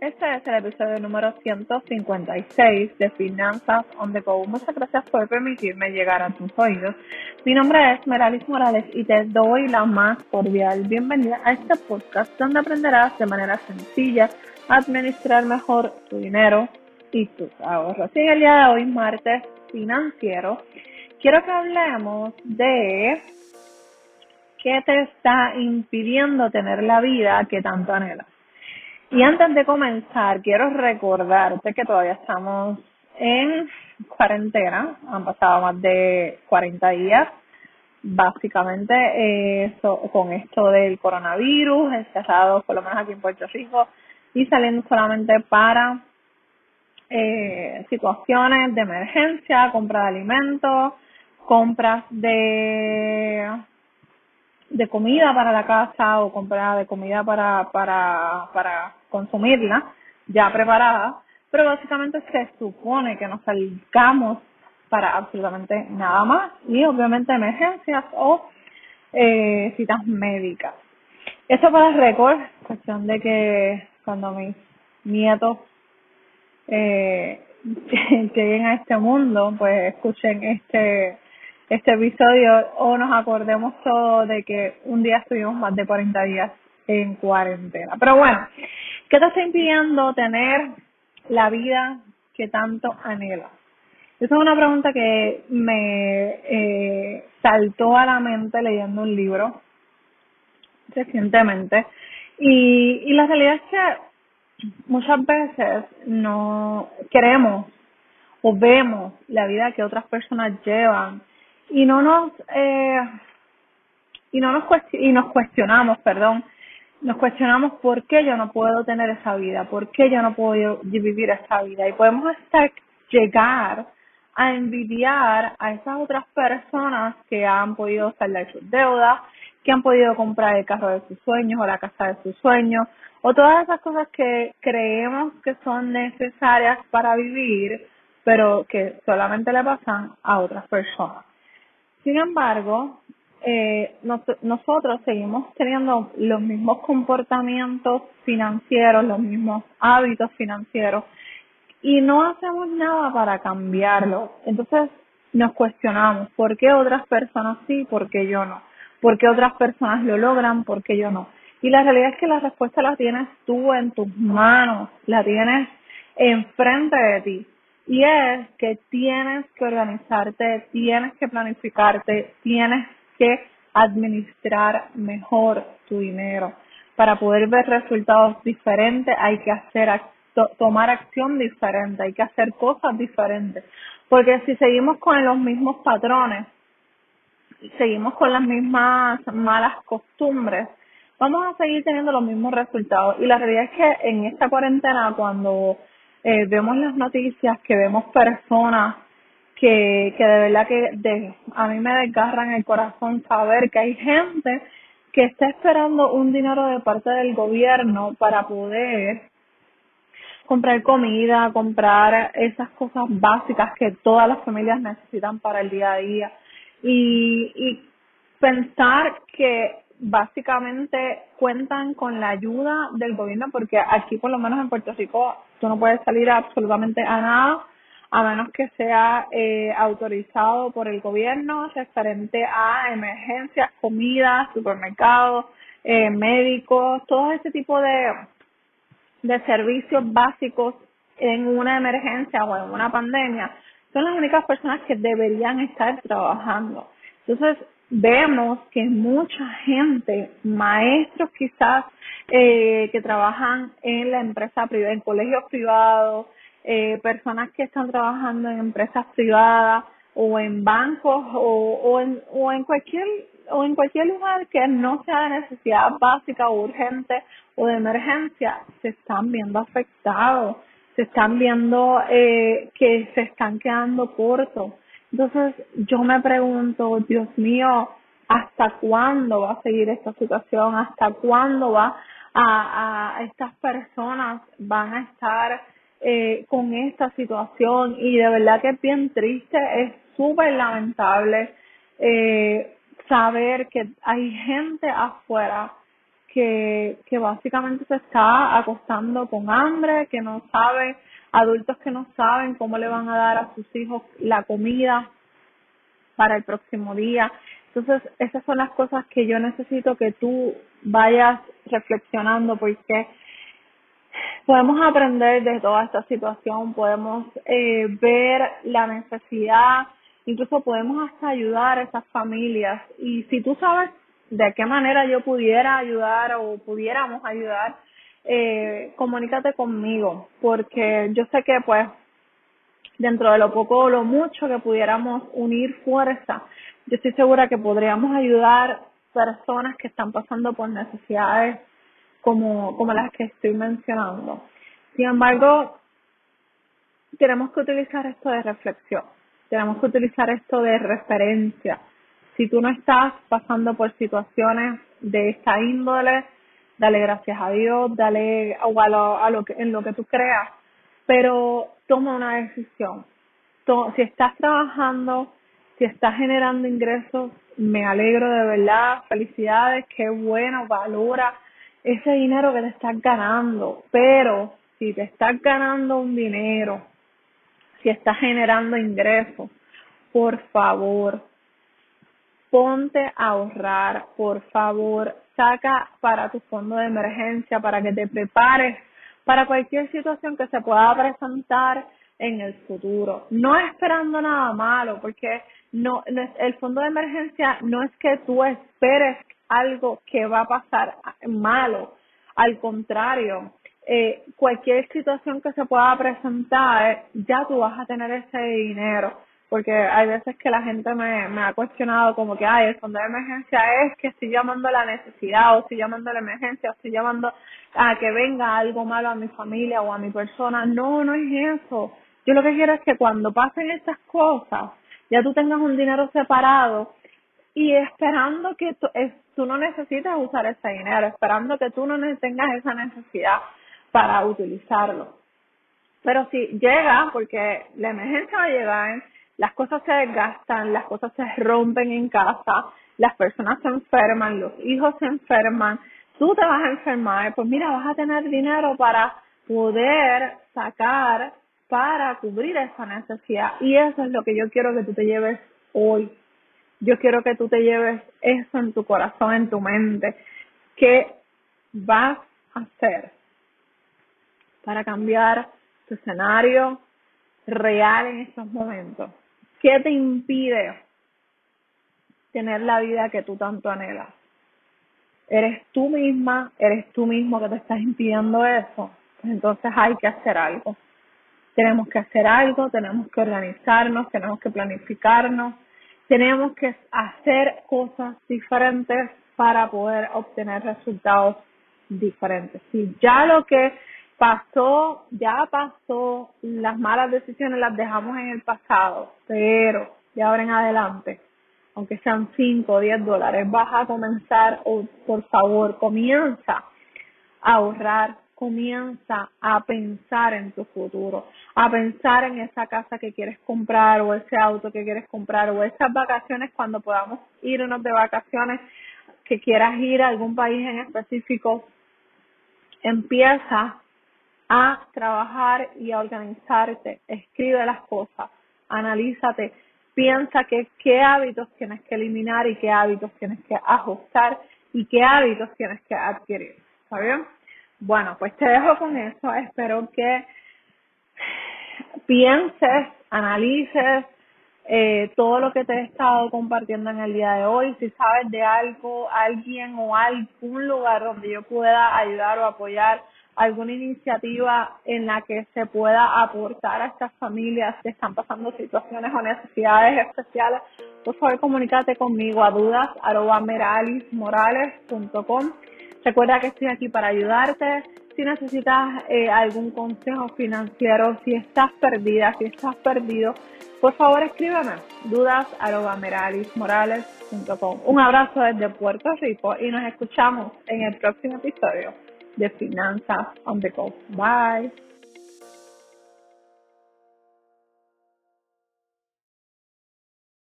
Este es el episodio número 156 de Finanzas on the Go. Muchas gracias por permitirme llegar a tus oídos. Mi nombre es Meralis Morales y te doy la más cordial bienvenida a este podcast donde aprenderás de manera sencilla a administrar mejor tu dinero y tus ahorros. Y en el día de hoy, martes financiero, quiero que hablemos de qué te está impidiendo tener la vida que tanto anhelas. Y antes de comenzar, quiero recordarte que todavía estamos en cuarentena, han pasado más de 40 días, básicamente con esto del coronavirus, encerrados por lo menos aquí en Puerto Rico y saliendo solamente para eh, situaciones de emergencia, compra de alimentos, compras de de comida para la casa o compra de comida para para para consumirla ya preparada, pero básicamente se supone que nos salgamos para absolutamente nada más y obviamente emergencias o eh, citas médicas. Esto para el récord, cuestión de que cuando mis nietos eh, lleguen a este mundo, pues escuchen este este episodio o nos acordemos todos de que un día estuvimos más de 40 días en cuarentena. Pero bueno, ¿qué te está impidiendo tener la vida que tanto anhelas? Esa es una pregunta que me eh, saltó a la mente leyendo un libro recientemente y, y la realidad es que muchas veces no queremos o vemos la vida que otras personas llevan y no nos eh, y no nos y nos cuestionamos, perdón, nos cuestionamos por qué yo no puedo tener esa vida, por qué yo no puedo vivir esa vida y podemos hasta llegar a envidiar a esas otras personas que han podido saldar sus deudas, que han podido comprar el carro de sus sueños o la casa de sus sueños, o todas esas cosas que creemos que son necesarias para vivir, pero que solamente le pasan a otras personas. Sin embargo, eh, nosotros seguimos teniendo los mismos comportamientos financieros, los mismos hábitos financieros y no hacemos nada para cambiarlo. Entonces nos cuestionamos, ¿por qué otras personas sí, por qué yo no? ¿Por qué otras personas lo logran, por qué yo no? Y la realidad es que la respuesta la tienes tú en tus manos, la tienes enfrente de ti. Y es que tienes que organizarte, tienes que planificarte, tienes que administrar mejor tu dinero. Para poder ver resultados diferentes hay que hacer tomar acción diferente, hay que hacer cosas diferentes. Porque si seguimos con los mismos patrones, seguimos con las mismas malas costumbres, vamos a seguir teniendo los mismos resultados. Y la realidad es que en esta cuarentena, cuando eh, vemos las noticias, que vemos personas que, que de verdad que de, a mí me desgarran el corazón saber que hay gente que está esperando un dinero de parte del gobierno para poder comprar comida, comprar esas cosas básicas que todas las familias necesitan para el día a día. Y, y pensar que básicamente cuentan con la ayuda del gobierno porque aquí por lo menos en Puerto Rico tú no puedes salir absolutamente a nada a menos que sea eh, autorizado por el gobierno referente a emergencias, comidas, supermercados, eh, médicos, todo ese tipo de, de servicios básicos en una emergencia o en una pandemia son las únicas personas que deberían estar trabajando. Entonces, vemos que mucha gente, maestros quizás eh, que trabajan en la empresa privada, en colegios privados, eh, personas que están trabajando en empresas privadas o en bancos o, o, en, o en cualquier o en cualquier lugar que no sea de necesidad básica o urgente o de emergencia, se están viendo afectados, se están viendo eh, que se están quedando cortos. Entonces yo me pregunto, Dios mío, ¿hasta cuándo va a seguir esta situación? ¿Hasta cuándo va a, estas personas van a estar eh, con esta situación? Y de verdad que es bien triste, es súper lamentable eh, saber que hay gente afuera que, que básicamente se está acostando con hambre, que no sabe, adultos que no saben cómo le van a dar a sus hijos la comida para el próximo día. Entonces, esas son las cosas que yo necesito que tú vayas reflexionando porque podemos aprender de toda esta situación, podemos eh, ver la necesidad, incluso podemos hasta ayudar a esas familias. Y si tú sabes de qué manera yo pudiera ayudar o pudiéramos ayudar, eh, comunícate conmigo, porque yo sé que pues dentro de lo poco o lo mucho que pudiéramos unir fuerza, yo estoy segura que podríamos ayudar personas que están pasando por necesidades como, como las que estoy mencionando. Sin embargo, tenemos que utilizar esto de reflexión, tenemos que utilizar esto de referencia. Si tú no estás pasando por situaciones de esta índole, dale gracias a Dios, dale a lo, a lo que, en lo que tú creas, pero toma una decisión. Si estás trabajando, si estás generando ingresos, me alegro de verdad, felicidades, qué bueno, valora ese dinero que te estás ganando, pero si te estás ganando un dinero, si estás generando ingresos, por favor, ponte a ahorrar, por favor, saca para tu fondo de emergencia, para que te prepares para cualquier situación que se pueda presentar en el futuro. No esperando nada malo, porque no, el fondo de emergencia no es que tú esperes algo que va a pasar malo. Al contrario, eh, cualquier situación que se pueda presentar, ya tú vas a tener ese dinero. Porque hay veces que la gente me, me ha cuestionado como que, ay, el fondo de emergencia es que estoy llamando a la necesidad, o estoy llamando a la emergencia, o estoy llamando a que venga algo malo a mi familia o a mi persona. No, no es eso. Yo lo que quiero es que cuando pasen estas cosas, ya tú tengas un dinero separado y esperando que tú, tú no necesites usar ese dinero, esperando que tú no tengas esa necesidad para utilizarlo. Pero si llega, porque la emergencia va a llegar, las cosas se desgastan, las cosas se rompen en casa, las personas se enferman, los hijos se enferman, tú te vas a enfermar, pues mira, vas a tener dinero para poder sacar para cubrir esa necesidad. Y eso es lo que yo quiero que tú te lleves hoy. Yo quiero que tú te lleves eso en tu corazón, en tu mente. ¿Qué vas a hacer para cambiar tu escenario real en estos momentos? ¿Qué te impide tener la vida que tú tanto anhelas? ¿Eres tú misma, eres tú mismo que te estás impidiendo eso? Pues entonces hay que hacer algo tenemos que hacer algo, tenemos que organizarnos, tenemos que planificarnos, tenemos que hacer cosas diferentes para poder obtener resultados diferentes. Si ya lo que pasó, ya pasó, las malas decisiones las dejamos en el pasado, pero de ahora en adelante, aunque sean 5 o 10 dólares, vas a comenzar, o por favor, comienza a ahorrar comienza a pensar en tu futuro, a pensar en esa casa que quieres comprar o ese auto que quieres comprar o esas vacaciones cuando podamos irnos de vacaciones, que quieras ir a algún país en específico, empieza a trabajar y a organizarte, escribe las cosas, analízate, piensa que, qué hábitos tienes que eliminar y qué hábitos tienes que ajustar y qué hábitos tienes que adquirir. ¿Está bien? Bueno, pues te dejo con eso. Espero que pienses, analices eh, todo lo que te he estado compartiendo en el día de hoy. Si sabes de algo, alguien o algún lugar donde yo pueda ayudar o apoyar alguna iniciativa en la que se pueda aportar a estas familias que están pasando situaciones o necesidades especiales, por favor comunícate conmigo a dudas Recuerda que estoy aquí para ayudarte. Si necesitas eh, algún consejo financiero, si estás perdida, si estás perdido, por favor escríbeme dudas Un abrazo desde Puerto Rico y nos escuchamos en el próximo episodio de Finanzas on the Go. Bye.